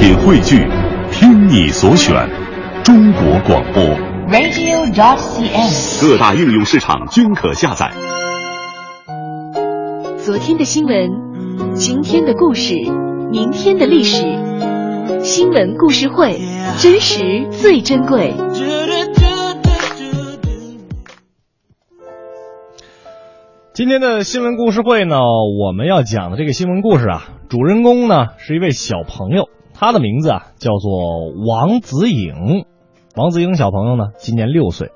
品汇聚，听你所选，中国广播。radio.dot.cn，。各大应用市场均可下载。昨天的新闻，今天的故事，明天的历史，新闻故事会，真实最珍贵。今天的新闻故事会呢，我们要讲的这个新闻故事啊，主人公呢是一位小朋友，他的名字啊叫做王子颖。王子颖小朋友呢今年六岁。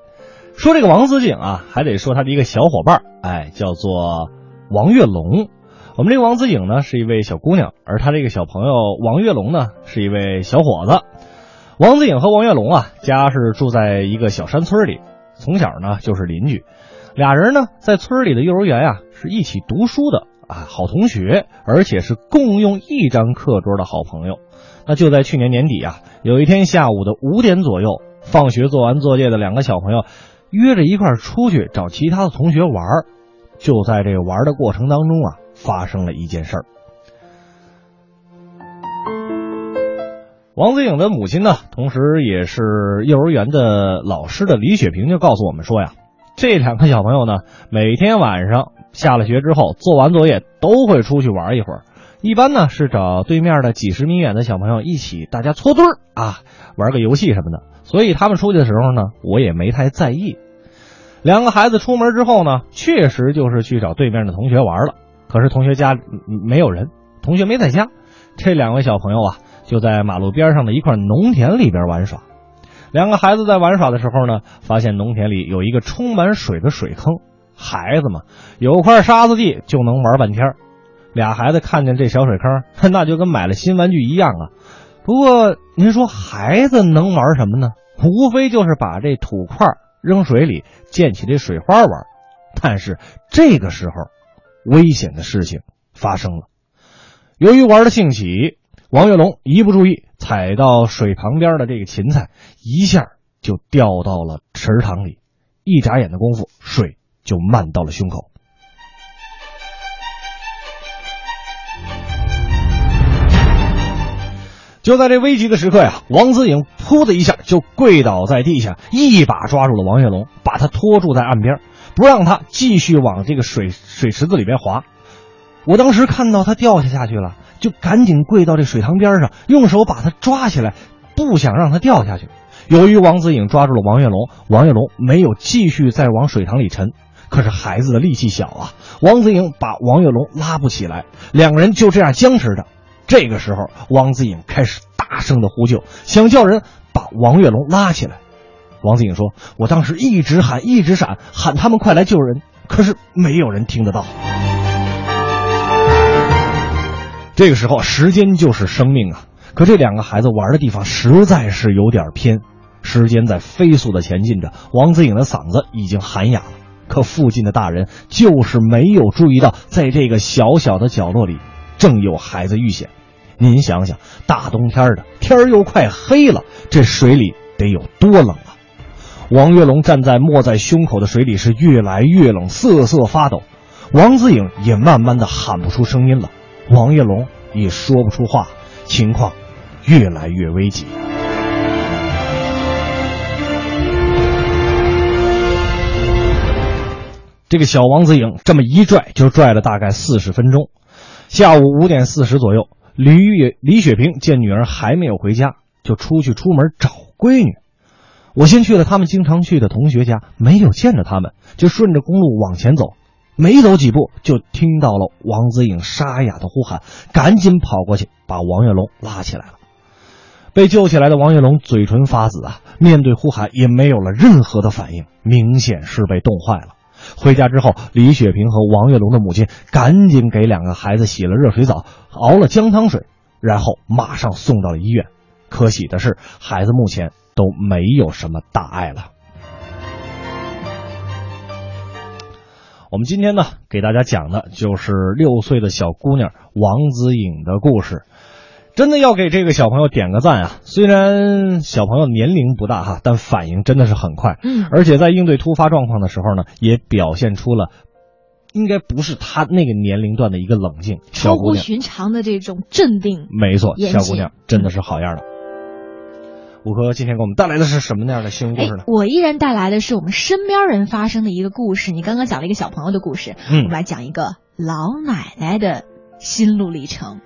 说这个王子颖啊，还得说他的一个小伙伴，哎，叫做王月龙。我们这个王子颖呢是一位小姑娘，而他这个小朋友王月龙呢是一位小伙子。王子颖和王月龙啊，家是住在一个小山村里，从小呢就是邻居。俩人呢，在村里的幼儿园呀、是一起读书的啊，好同学，而且是共用一张课桌的好朋友。那就在去年年底啊，有一天下午的五点左右，放学做完作业的两个小朋友约着一块出去找其他的同学玩儿。就在这玩的过程当中啊，发生了一件事儿。王子颖的母亲呢，同时也是幼儿园的老师的李雪萍就告诉我们说呀，这两个小朋友呢，每天晚上下了学之后，做完作业都会出去玩一会儿。一般呢是找对面的几十米远的小朋友一起，大家搓堆儿啊，玩个游戏什么的。所以他们出去的时候呢，我也没太在意。两个孩子出门之后呢，确实就是去找对面的同学玩了。可是同学家没有人，同学没在家。这两位小朋友啊，就在马路边上的一块农田里边玩耍。两个孩子在玩耍的时候呢，发现农田里有一个充满水的水坑。孩子嘛，有块沙子地就能玩半天儿。俩孩子看见这小水坑，那就跟买了新玩具一样啊。不过您说孩子能玩什么呢？无非就是把这土块扔水里，溅起这水花玩。但是这个时候，危险的事情发生了。由于玩的兴起，王月龙一不注意踩到水旁边的这个芹菜，一下就掉到了池塘里。一眨眼的功夫，水就漫到了胸口。就在这危急的时刻呀，王子颖噗的一下就跪倒在地下，一把抓住了王跃龙，把他拖住在岸边，不让他继续往这个水水池子里边滑。我当时看到他掉下下去了，就赶紧跪到这水塘边上，用手把他抓起来，不想让他掉下去。由于王子颖抓住了王跃龙，王跃龙没有继续再往水塘里沉。可是孩子的力气小啊，王子颖把王跃龙拉不起来，两个人就这样僵持着。这个时候，王子颖开始大声的呼救，想叫人把王月龙拉起来。王子颖说：“我当时一直喊，一直闪，喊他们快来救人，可是没有人听得到。”这个时候，时间就是生命啊！可这两个孩子玩的地方实在是有点偏，时间在飞速的前进着，王子颖的嗓子已经喊哑了。可附近的大人就是没有注意到，在这个小小的角落里，正有孩子遇险。您想想，大冬天的，天儿又快黑了，这水里得有多冷啊！王月龙站在没在胸口的水里是越来越冷，瑟瑟发抖。王子颖也慢慢的喊不出声音了，王月龙也说不出话，情况越来越危急。这个小王子颖这么一拽，就拽了大概四十分钟。下午五点四十左右，李雪李雪萍见女儿还没有回家，就出去出门找闺女。我先去了他们经常去的同学家，没有见着他们，就顺着公路往前走。没走几步，就听到了王子颖沙哑的呼喊，赶紧跑过去把王月龙拉起来了。被救起来的王月龙嘴唇发紫啊，面对呼喊也没有了任何的反应，明显是被冻坏了。回家之后，李雪萍和王月龙的母亲赶紧给两个孩子洗了热水澡，熬了姜汤水，然后马上送到了医院。可喜的是，孩子目前都没有什么大碍了。我们今天呢，给大家讲的就是六岁的小姑娘王子颖的故事。真的要给这个小朋友点个赞啊！虽然小朋友年龄不大哈，但反应真的是很快，嗯而且在应对突发状况的时候呢，也表现出了应该不是他那个年龄段的一个冷静超乎。寻常的这种镇定。没错，小姑娘真的是好样的。五哥今天给我们带来的是什么样的新闻故哎事呢？，我依然带来的是我们身边人发生的一个故事。你刚刚讲了一个小朋友的故事，我嗯们来讲一个老奶奶的心路历程。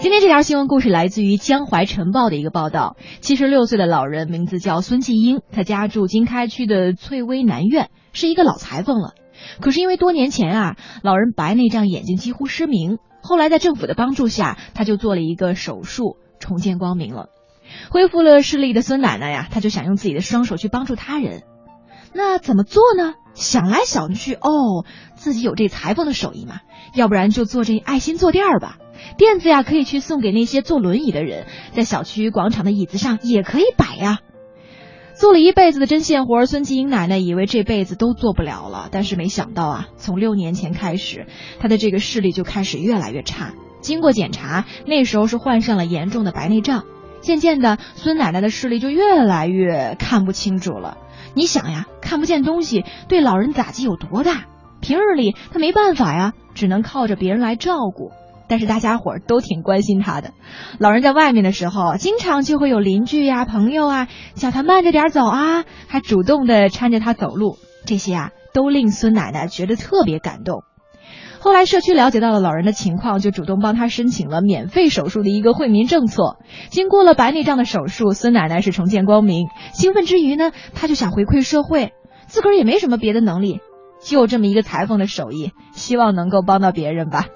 今天这条新闻故事来自于《江淮晨报》的一个报道。七十六岁的老人名字叫孙继英，他家住经开区的翠微南苑，是一个老裁缝了。可是因为多年前啊，老人白内障，眼睛几乎失明，后来在政府的帮助下，他就做了一个手术，重见光明了。恢复了视力的孙奶奶呀，她就想用自己的双手去帮助他人。那怎么做呢？想来想去，哦，自己有这裁缝的手艺嘛，要不然就做这爱心坐垫儿吧。垫子呀，可以去送给那些坐轮椅的人，在小区广场的椅子上也可以摆呀。做了一辈子的针线活，孙继英奶奶以为这辈子都做不了了，但是没想到啊，从六年前开始，她的这个视力就开始越来越差。经过检查，那时候是患上了严重的白内障。渐渐的，孙奶奶的视力就越来越看不清楚了。你想呀，看不见东西对老人打击有多大？平日里她没办法呀，只能靠着别人来照顾。但是大家伙儿都挺关心他的。老人在外面的时候，经常就会有邻居呀、朋友啊叫他慢着点走啊，还主动的搀着他走路。这些啊，都令孙奶奶觉得特别感动。后来社区了解到了老人的情况，就主动帮他申请了免费手术的一个惠民政策。经过了白内障的手术，孙奶奶是重见光明。兴奋之余呢，她就想回馈社会，自个儿也没什么别的能力，就这么一个裁缝的手艺，希望能够帮到别人吧。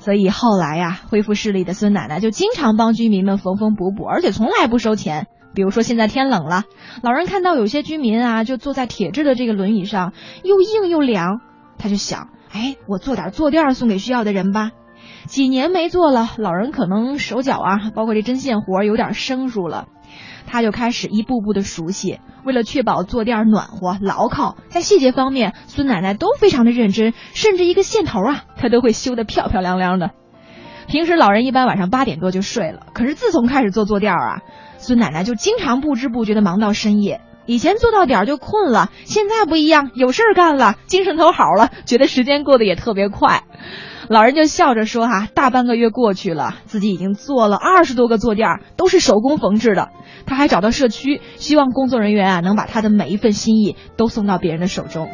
所以后来呀、恢复视力的孙奶奶就经常帮居民们缝缝补补，而且从来不收钱。比如说现在天冷了，老人看到有些居民啊，就坐在铁制的这个轮椅上，又硬又凉，他就想，哎，我做点坐垫送给需要的人吧。几年没做了，老人可能手脚啊，包括这针线活有点生疏了，他就开始一步步的熟悉。为了确保坐垫暖和牢靠，在细节方面，孙奶奶都非常的认真，甚至一个线头啊，她都会修得漂漂亮亮的。平时老人一般晚上八点多就睡了，可是自从开始做坐垫啊，孙奶奶就经常不知不觉的忙到深夜。以前做到点就困了，现在不一样，有事儿干了，精神头好了，觉得时间过得也特别快。老人就笑着说：“哈、大半个月过去了，自己已经做了二十多个坐垫，都是手工缝制的。他还找到社区，希望工作人员啊能把他的每一份心意都送到别人的手中。”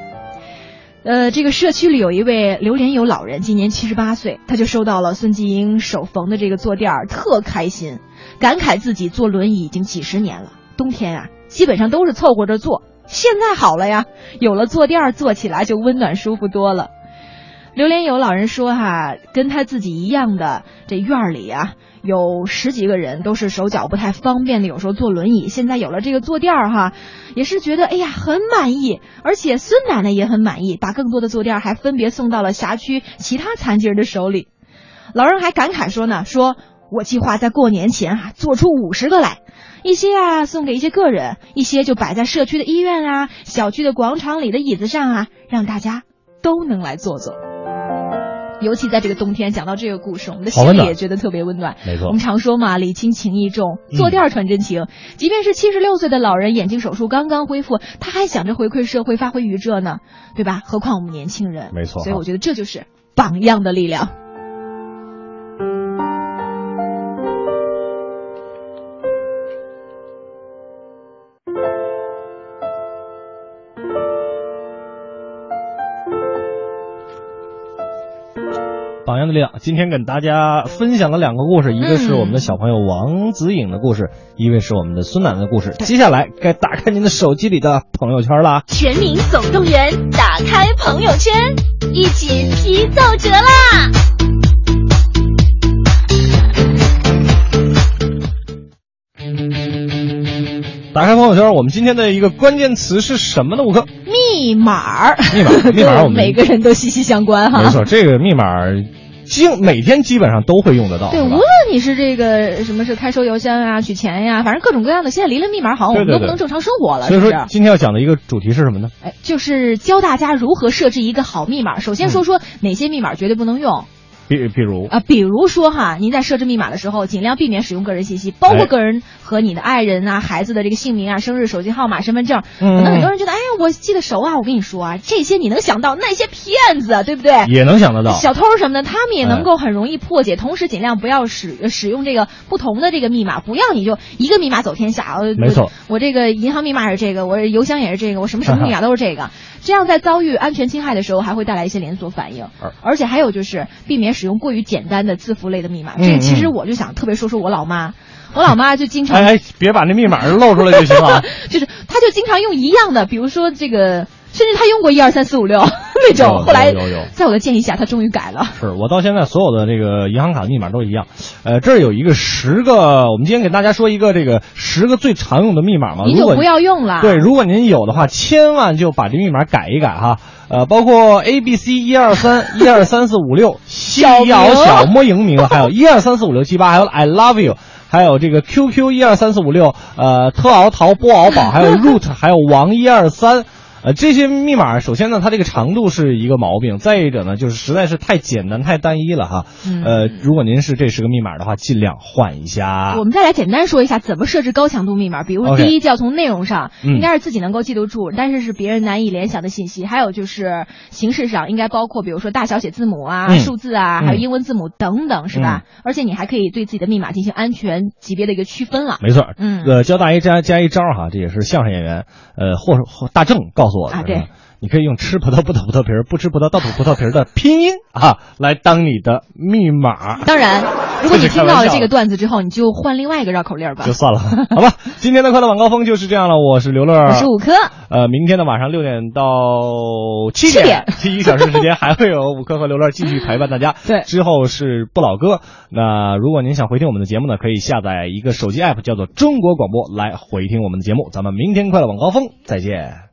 呃，这个社区里有一位刘连友老人，今年七十八岁，他就收到了孙继英手缝的这个坐垫儿，特开心，感慨自己坐轮椅已经几十年了，冬天啊基本上都是凑合着坐，现在好了呀，有了坐垫儿，坐起来就温暖舒服多了。刘连友老人说哈、跟他自己一样的，这院里啊有十几个人都是手脚不太方便的，有时候坐轮椅，现在有了这个坐垫儿哈，也是觉得哎呀很满意，而且孙奶奶也很满意，把更多的坐垫儿还分别送到了辖区其他残疾人的手里。老人还感慨说呢，说我计划在过年前啊做出五十个来，一些啊送给一些个人，一些就摆在社区的医院啊、小区的广场里的椅子上啊，让大家都能来坐坐。尤其在这个冬天，讲到这个故事，我们的心里也觉得特别温暖。没错我们常说嘛，礼轻情意重，坐垫儿传真情。即便是七十六岁的老人，眼睛手术刚刚恢复，他还想着回馈社会，发挥余热呢，对吧？何况我们年轻人，没错所以我觉得这就是榜样的力量。榜样的力量，今天跟大家分享了两个故事，一个是我们的小朋友王子颖的故事，一位是我们的孙奶奶的故事。接下来该打开您的手机里的朋友圈啦。全民总动员，打开朋友圈，一起批奏折啦！打开朋友圈，我们今天的一个关键词是什么呢？五哥，密码儿，密码 密码我们每个人都息息相关哈。没错，这个密码经每天基本上都会用得到。对，无论你是这个什么是开收邮箱呀、取钱呀，反正各种各样的，现在离了密码好像我们都不能正常生活了，所以说？今天要讲的一个主题是什么呢？哎，就是教大家如何设置一个好密码。首先说说哪些密码绝对不能用比比如啊，比如说哈，您在设置密码的时候，尽量避免使用个人信息，包括哎个人和你的爱人啊、孩子的这个姓名啊、生日、手机号码、身份证。嗯可能很多人觉得，哎，我记得熟啊，我跟你说啊，这些你能想到那些骗子，对不对？也能想得到。小偷什么的，他们也能够很容易破解，同时尽量不要使使用这个不同的这个密码，不要你就一个密码走天下。没错，我这个银行密码是这个，我邮箱也是这个，我什么什么密码都是这个。这样在遭遇安全侵害的时候，还会带来一些连锁反应。而且还有就是避免使用过于简单的字符类的密码。这个其实我就想特别说说我老妈。我老妈就经常哎，别把那密码露出来就行了。就是她就经常用一样的，比如说这个，甚至她用过一二三四五六 那种。后来在我的建议下，她终于改了。是我到现在所有的这个银行卡的密码都一样。呃，这儿有一个十个，我们今天给大家说一个这个十个最常用的密码嘛。您就不要用了。对，如果您有的话，千万就把这密码改一改哈。呃，包括 A B C 一二三一二三四五六 小小莫赢名，还有一二三四五六七八，还有 I love you。还有这个 QQ 一二三四五六，呃，特敖淘波敖宝，还有 root，还有王一二三。呃，这些密码首先呢，它这个长度是一个毛病；再一者呢，就是实在是太简单、太单一了哈。呃，如果您是这十个密码的话，尽量换一下。我们再来简单说一下怎么设置高强度密码。比如第一，就要从内容上，应该是自己能够记得住，但是是别人难以联想的信息。还有就是形式上，应该包括比如说大小写字母啊、数字啊，还有英文字母等等，是吧？而且你还可以对自己的密码进行安全级别的一个区分了。没错，嗯，呃，教大家加加一招哈，这也是相声演员，呃，或或大正告诉。啊，对，你可以用吃葡萄不吐葡萄皮儿，不吃葡萄倒吐葡萄皮儿的拼音啊，来当你的密码。当然，如果你听到了这个段子之后，你就换另外一个绕口令吧。就算了，好吧。今天的快乐晚高峰就是这样了。我是刘乐，我是五科。呃，明天的晚上六点到七点，这一个小时时间还会有五科和刘乐继续陪伴大家。对，之后是不老哥。那如果您想回听我们的节目呢，可以下载一个手机 app，叫做中国广播来回听我们的节目。咱们明天快乐晚高峰再见。